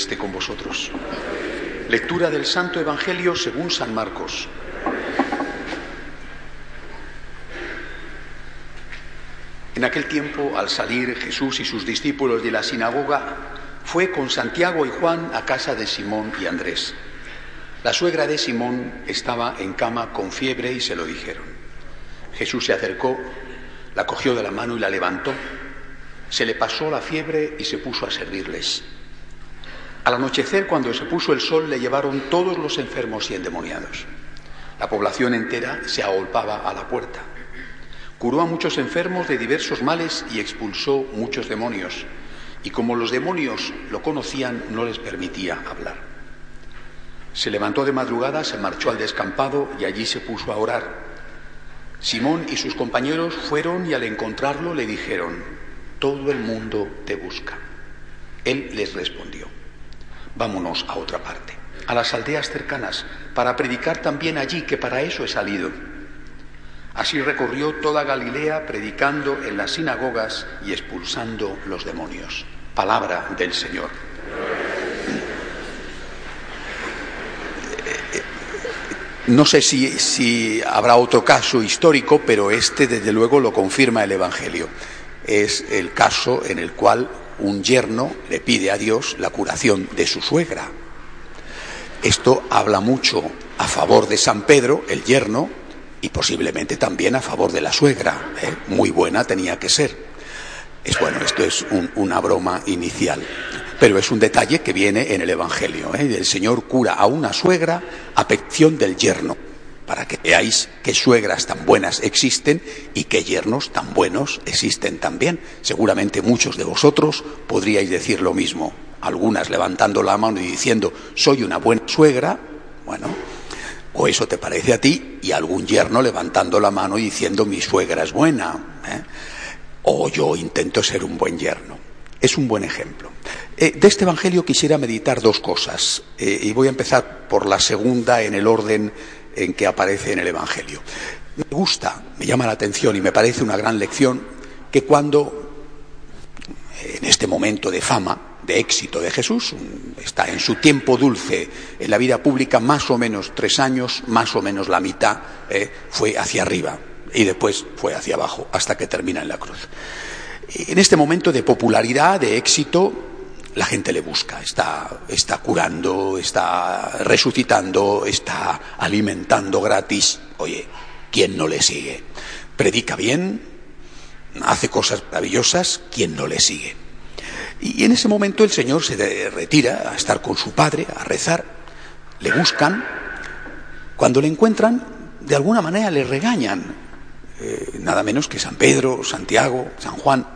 Esté con vosotros. Lectura del Santo Evangelio según San Marcos. En aquel tiempo, al salir Jesús y sus discípulos de la sinagoga, fue con Santiago y Juan a casa de Simón y Andrés. La suegra de Simón estaba en cama con fiebre y se lo dijeron. Jesús se acercó, la cogió de la mano y la levantó. Se le pasó la fiebre y se puso a servirles. Al anochecer, cuando se puso el sol, le llevaron todos los enfermos y endemoniados. La población entera se agolpaba a la puerta. Curó a muchos enfermos de diversos males y expulsó muchos demonios. Y como los demonios lo conocían, no les permitía hablar. Se levantó de madrugada, se marchó al descampado y allí se puso a orar. Simón y sus compañeros fueron y al encontrarlo le dijeron, todo el mundo te busca. Él les respondió, vámonos a otra parte, a las aldeas cercanas, para predicar también allí, que para eso he salido. Así recorrió toda Galilea predicando en las sinagogas y expulsando los demonios. Palabra del Señor. No sé si, si, habrá otro caso histórico, pero este desde luego lo confirma el Evangelio. Es el caso en el cual un yerno le pide a Dios la curación de su suegra. Esto habla mucho a favor de San Pedro, el yerno, y posiblemente también a favor de la suegra. ¿eh? Muy buena tenía que ser. Es bueno, esto es un, una broma inicial, pero es un detalle que viene en el Evangelio. ¿eh? El Señor cura a una suegra a petición del yerno, para que veáis que suegras tan buenas existen y que yernos tan buenos existen también. Seguramente muchos de vosotros podríais decir lo mismo, algunas levantando la mano y diciendo, soy una buena suegra, bueno, o eso te parece a ti, y algún yerno levantando la mano y diciendo mi suegra es buena. ¿eh? O yo intento ser un buen yerno. Es un buen ejemplo. Eh, de este Evangelio quisiera meditar dos cosas. Eh, y voy a empezar por la segunda en el orden en que aparece en el Evangelio. Me gusta, me llama la atención y me parece una gran lección que cuando, en este momento de fama, de éxito de Jesús, está en su tiempo dulce en la vida pública, más o menos tres años, más o menos la mitad eh, fue hacia arriba y después fue hacia abajo hasta que termina en la cruz. En este momento de popularidad, de éxito, la gente le busca, está, está curando, está resucitando, está alimentando gratis. Oye, ¿quién no le sigue? Predica bien, hace cosas maravillosas, ¿quién no le sigue? Y en ese momento el Señor se retira a estar con su padre, a rezar, le buscan, cuando le encuentran, de alguna manera le regañan, eh, nada menos que San Pedro, Santiago, San Juan.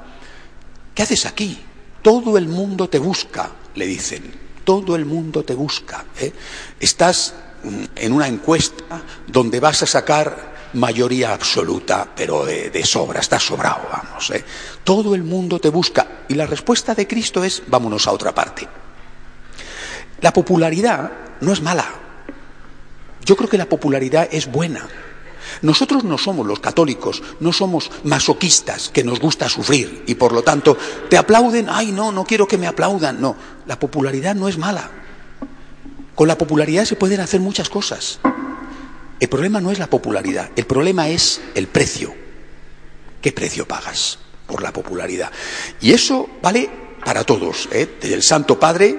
¿Qué haces aquí? Todo el mundo te busca, le dicen, todo el mundo te busca. ¿eh? Estás mm, en una encuesta donde vas a sacar mayoría absoluta, pero de, sobra, estás sobrado, vamos. ¿eh? Todo el mundo te busca. Y la respuesta de Cristo es, vámonos a otra parte. La popularidad no es mala. Yo creo que la popularidad es buena. Nosotros no somos los católicos, no somos masoquistas que nos gusta sufrir y por lo tanto te aplauden, ay no, no quiero que me aplaudan. No, la popularidad no es mala. Con la popularidad se pueden hacer muchas cosas. El problema no es la popularidad, el problema es el precio. ¿Qué precio pagas por la popularidad? Y eso vale para todos, ¿eh? el Santo Padre,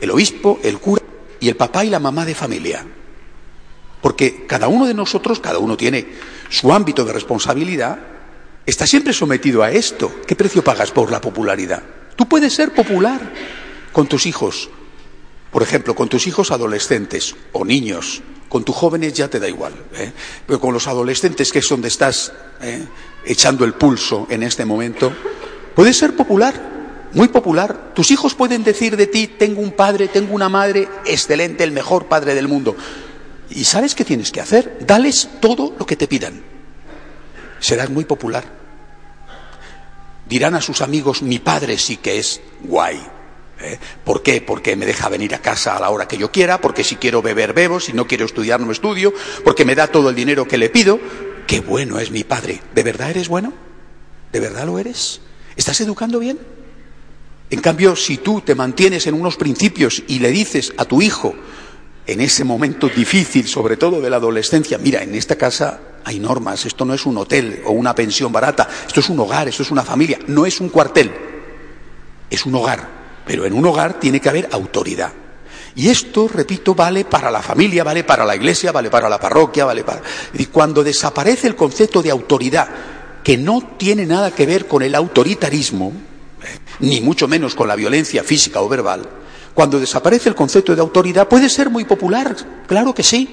el obispo, el cura y el papá y la mamá de familia. Porque cada uno de nosotros, cada uno tiene su ámbito de responsabilidad, está siempre sometido a esto. ¿Qué precio pagas por la popularidad? Tú puedes ser popular con tus hijos, por ejemplo, con tus hijos adolescentes o niños, con tus jóvenes ya te da igual, ¿eh? pero con los adolescentes, que es donde estás ¿eh? echando el pulso en este momento, puedes ser popular, muy popular. Tus hijos pueden decir de ti, tengo un padre, tengo una madre, excelente, el mejor padre del mundo. ¿Y sabes qué tienes que hacer? Dales todo lo que te pidan. Serás muy popular. Dirán a sus amigos, mi padre sí que es guay. ¿Eh? ¿Por qué? Porque me deja venir a casa a la hora que yo quiera, porque si quiero beber, bebo, si no quiero estudiar, no estudio, porque me da todo el dinero que le pido. Qué bueno es mi padre. ¿De verdad eres bueno? ¿De verdad lo eres? ¿Estás educando bien? En cambio, si tú te mantienes en unos principios y le dices a tu hijo, en ese momento difícil, sobre todo de la adolescencia, mira, en esta casa hay normas, esto no es un hotel o una pensión barata, esto es un hogar, esto es una familia, no es un cuartel, es un hogar, pero en un hogar tiene que haber autoridad. Y esto, repito, vale para la familia, vale para la iglesia, vale para la parroquia, vale para... Y cuando desaparece el concepto de autoridad, que no tiene nada que ver con el autoritarismo, eh, ni mucho menos con la violencia física o verbal, cuando desaparece el concepto de autoridad puede ser muy popular, claro que sí,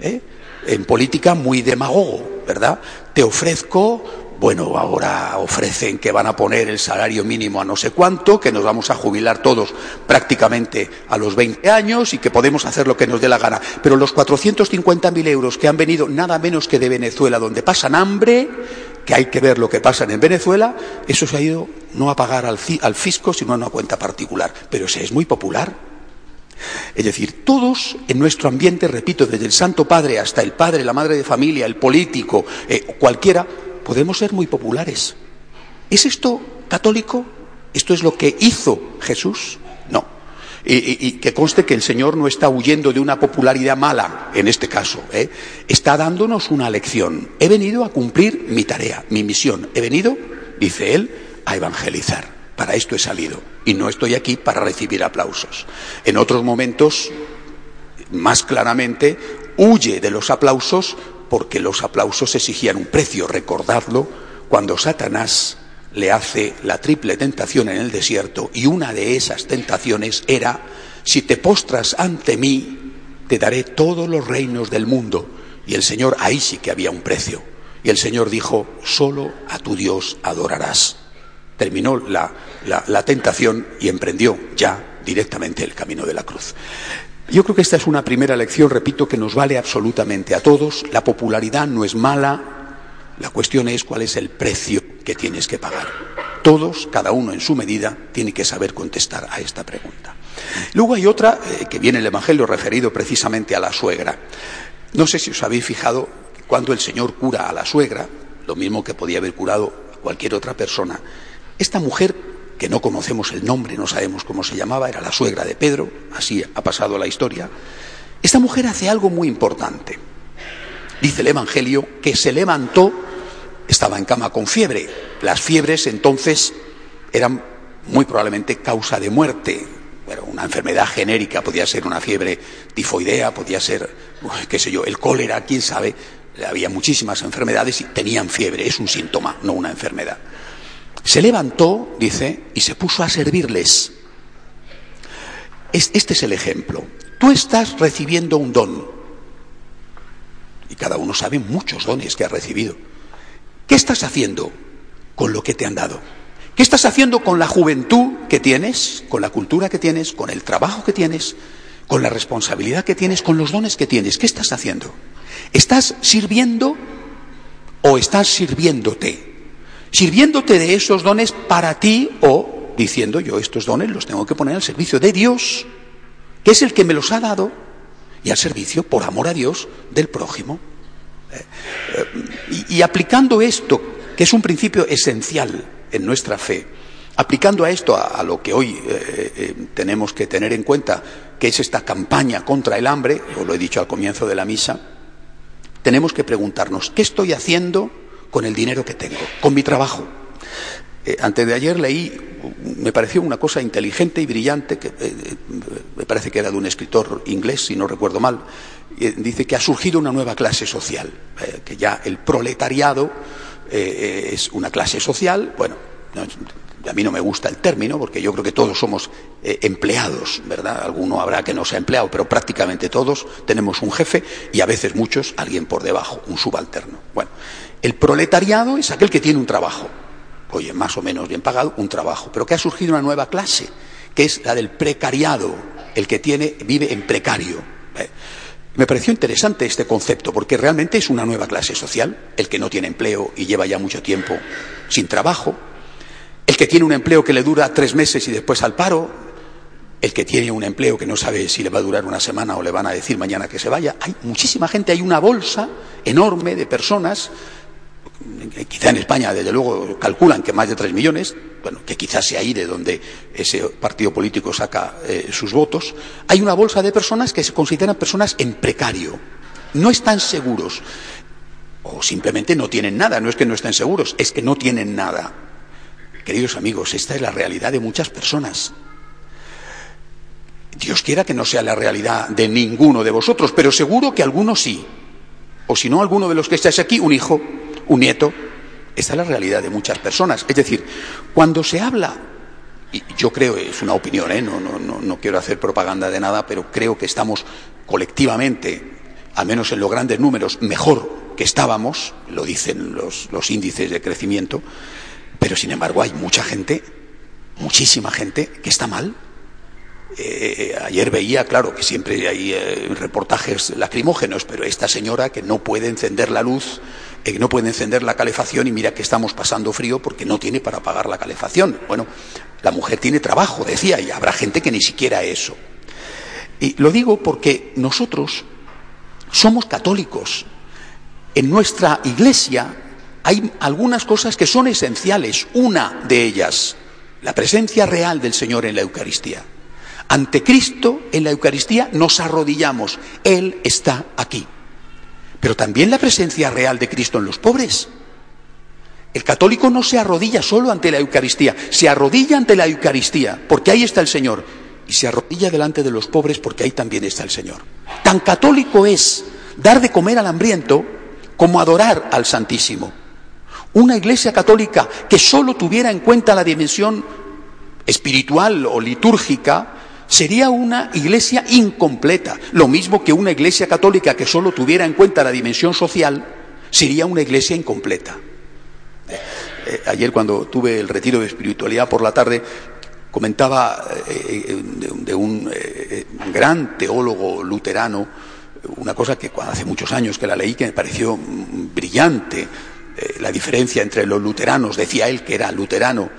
¿eh? en política muy demagogo, ¿verdad? Te ofrezco bueno, ahora ofrecen que van a poner el salario mínimo a no sé cuánto, que nos vamos a jubilar todos prácticamente a los 20 años y que podemos hacer lo que nos dé la gana. Pero los 450.000 euros que han venido nada menos que de Venezuela, donde pasan hambre, que hay que ver lo que pasa en Venezuela, eso se ha ido no a pagar al, al fisco, sino a una cuenta particular. Pero ese es muy popular. Es decir, todos en nuestro ambiente, repito, desde el Santo Padre hasta el padre, la madre de familia, el político, eh, cualquiera, podemos ser muy populares. ¿Es esto católico? ¿Esto es lo que hizo Jesús? No. Y, que conste que el Señor no está huyendo de una popularidad mala, en este caso. ¿eh? Está dándonos una lección. He venido a cumplir mi tarea, mi misión. He venido, dice Él, a evangelizar. Para esto he salido. Y no estoy aquí para recibir aplausos. En otros momentos, más claramente, huye de los aplausos porque los aplausos exigían un precio. Recordadlo cuando Satanás le hace la triple tentación en el desierto y una de esas tentaciones era, si te postras ante mí, te daré todos los reinos del mundo. Y el Señor, ahí sí que había un precio. Y el Señor dijo, solo a tu Dios adorarás. Terminó la, la tentación y emprendió ya directamente el camino de la cruz. Yo creo que esta es una primera lección, repito, que nos vale absolutamente a todos. La popularidad no es mala, la cuestión es cuál es el precio que tienes que pagar. Todos, cada uno en su medida, tiene que saber contestar a esta pregunta. Luego hay otra eh, que viene en el Evangelio referido precisamente a la suegra. No sé si os habéis fijado cuando el Señor cura a la suegra, lo mismo que podía haber curado a cualquier otra persona, esta mujer que no conocemos el nombre, no sabemos cómo se llamaba, era la suegra de Pedro, así ha pasado la historia. Esta mujer hace algo muy importante. Dice el Evangelio que se levantó, estaba en cama con fiebre. Las fiebres entonces eran muy probablemente causa de muerte. Pero una enfermedad genérica, podía ser una fiebre tifoidea, podía ser, qué sé yo, el cólera, quién sabe. Había muchísimas enfermedades y tenían fiebre, es un síntoma, no una enfermedad. Se levantó, dice, y se puso a servirles. Este es el ejemplo. Tú estás recibiendo un don. Y cada uno sabe muchos dones que ha recibido. ¿Qué estás haciendo con lo que te han dado? ¿Qué estás haciendo con la juventud que tienes, con la cultura que tienes, con el trabajo que tienes, con la responsabilidad que tienes, con los dones que tienes? ¿Qué estás haciendo? ¿Estás sirviendo o estás sirviéndote? sirviéndote de esos dones para ti o diciendo yo estos dones los tengo que poner al servicio de Dios, que es el que me los ha dado, y al servicio, por amor a Dios, del prójimo. Eh, eh, y, aplicando esto, que es un principio esencial en nuestra fe, aplicando a esto a, lo que hoy eh, tenemos que tener en cuenta, que es esta campaña contra el hambre, os lo he dicho al comienzo de la misa, tenemos que preguntarnos, ¿qué estoy haciendo? con el dinero que tengo, con mi trabajo. Eh, antes de ayer leí, me pareció una cosa inteligente y brillante, que eh, me parece que era de un escritor inglés, si no recuerdo mal, dice que ha surgido una nueva clase social, eh, que ya el proletariado es una clase social, bueno, a mí no me gusta el término porque yo creo que todos somos empleados, ¿verdad? Alguno habrá que no sea empleado, pero prácticamente todos tenemos un jefe y a veces muchos alguien por debajo, un subalterno. Bueno, el proletariado es aquel que tiene un trabajo, oye, más o menos bien pagado, un trabajo, pero que ha surgido una nueva clase, que es la del precariado, el que tiene, vive en precario. ¿eh? Me pareció interesante este concepto, porque realmente es una nueva clase social, el que no tiene empleo y lleva ya mucho tiempo sin trabajo, el que tiene un empleo que le dura tres meses y después al paro, el que tiene un empleo que no sabe si le va a durar una semana o le van a decir mañana que se vaya. Hay muchísima gente, hay una bolsa enorme de personas quizá en España, desde luego, calculan que más de tres millones, bueno, que quizás sea ahí de donde ese partido político saca eh, sus votos, hay una bolsa de personas que se consideran personas en precario, no están seguros, o simplemente no tienen nada, no es que no estén seguros, es que no tienen nada. Queridos amigos, esta es la realidad de muchas personas. Dios quiera que no sea la realidad de ninguno de vosotros, pero seguro que alguno sí. O si no, alguno de los que estáis aquí, un hijo, un nieto. Esta es la realidad de muchas personas. Es decir, cuando se habla, y yo creo, es una opinión, ¿eh? no, no, no, no quiero hacer propaganda de nada, pero creo que estamos colectivamente, al menos en los grandes números, mejor que estábamos, lo dicen los, los índices de crecimiento, pero sin embargo hay mucha gente, muchísima gente, que está mal, eh, ayer veía, claro, que siempre hay eh, reportajes lacrimógenos, pero esta señora que no puede encender la luz, no puede encender la calefacción y mira que estamos pasando frío porque no tiene para pagar la calefacción. Bueno, la mujer tiene trabajo, decía, y habrá gente que ni siquiera eso. Y lo digo porque nosotros somos católicos. En nuestra iglesia hay algunas cosas que son esenciales. Una de ellas, la presencia real del Señor en la Eucaristía. Ante Cristo en la Eucaristía nos arrodillamos. Él está aquí. Pero también la presencia real de Cristo en los pobres. El católico no se arrodilla solo ante la Eucaristía, se arrodilla ante la Eucaristía, porque ahí está el Señor, y se arrodilla delante de los pobres, porque ahí también está el Señor. Tan católico es dar de comer al hambriento como adorar al Santísimo. Una iglesia católica que solo tuviera en cuenta la dimensión espiritual o litúrgica sería una iglesia incompleta. Lo mismo que una iglesia católica que solo tuviera en cuenta la dimensión social, sería una iglesia incompleta. Eh, eh, ayer cuando tuve el retiro de espiritualidad por la tarde, comentaba eh, de, un gran teólogo luterano, una cosa que hace muchos años que la leí que me pareció brillante, la diferencia entre los luteranos, decía él que era luterano,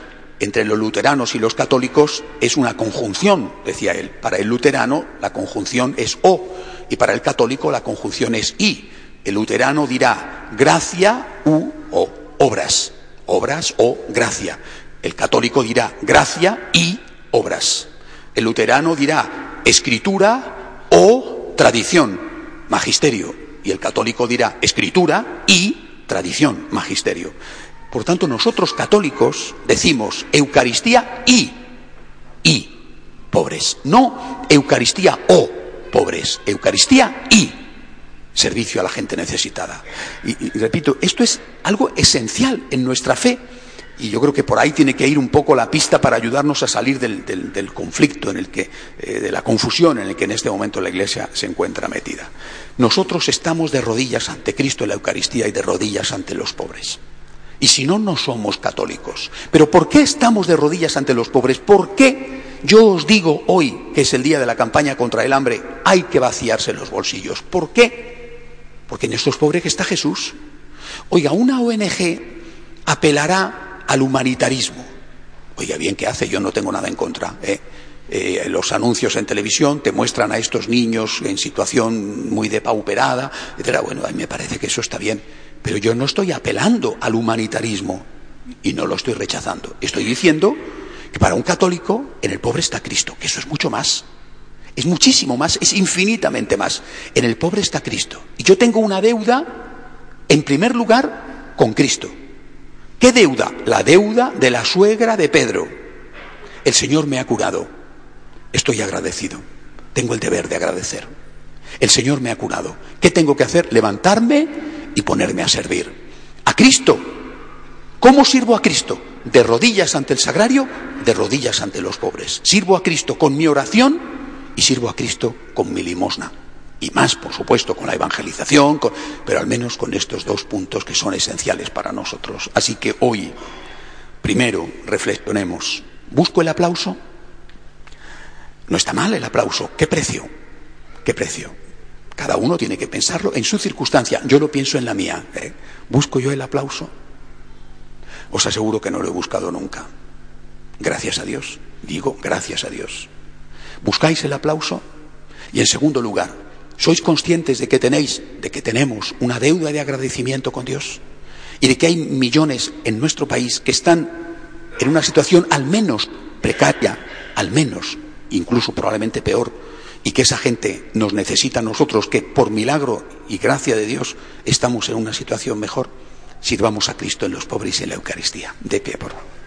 entre los luteranos y los católicos es una conjunción, decía él. Para el luterano la conjunción es o y para el católico la conjunción es i. El luterano dirá gracia u o, obras, obras o gracia. El católico dirá gracia y obras. El luterano dirá escritura o tradición, magisterio. Y el católico dirá escritura y tradición, magisterio. Por tanto, nosotros católicos decimos Eucaristía y, y pobres. No Eucaristía o pobres, Eucaristía y servicio a la gente necesitada. Y, repito, esto es algo esencial en nuestra fe. Y yo creo que por ahí tiene que ir un poco la pista para ayudarnos a salir del, conflicto, en el que, eh, de la confusión en el que en este momento la Iglesia se encuentra metida. Nosotros estamos de rodillas ante Cristo en la Eucaristía y de rodillas ante los pobres. Y si no, no somos católicos. Pero ¿por qué estamos de rodillas ante los pobres? ¿Por qué yo os digo hoy, que es el día de la campaña contra el hambre, hay que vaciarse los bolsillos? ¿Por qué? Porque en estos pobres está Jesús. Oiga, una ONG apelará al humanitarismo. Oiga, bien, ¿qué hace? Yo no tengo nada en contra. ¿eh? Eh, los anuncios en televisión te muestran a estos niños en situación muy depauperada, etc. Bueno, a mí me parece que eso está bien. Pero yo no estoy apelando al humanitarismo y no lo estoy rechazando. Estoy diciendo que para un católico en el pobre está Cristo, que eso es mucho más. Es muchísimo más, es infinitamente más. En el pobre está Cristo. Y yo tengo una deuda, en primer lugar, con Cristo. ¿Qué deuda? La deuda de la suegra de Pedro. El Señor me ha curado. Estoy agradecido. Tengo el deber de agradecer. El Señor me ha curado. ¿Qué tengo que hacer? Levantarme y ponerme a servir. A Cristo. ¿Cómo sirvo a Cristo? De rodillas ante el sagrario, de rodillas ante los pobres. Sirvo a Cristo con mi oración y sirvo a Cristo con mi limosna. Y más, por supuesto, con la evangelización, pero al menos con estos dos puntos que son esenciales para nosotros. Así que hoy, primero, reflexionemos. ¿Busco el aplauso? No está mal el aplauso. ¿Qué precio? ¿Qué precio? Cada uno tiene que pensarlo en su circunstancia. Yo lo pienso en la mía. ¿eh? ¿Busco yo el aplauso? Os aseguro que no lo he buscado nunca. Gracias a Dios. Digo, gracias a Dios. ¿Buscáis el aplauso? Y en segundo lugar, ¿sois conscientes de que tenéis, de que tenemos una deuda de agradecimiento con Dios? y de que hay millones en nuestro país que están en una situación al menos precaria, al menos, incluso probablemente peor, y que esa gente nos necesita a nosotros, que por milagro y gracia de Dios estamos en una situación mejor, sirvamos a Cristo en los pobres y en la Eucaristía. De pie, por favor.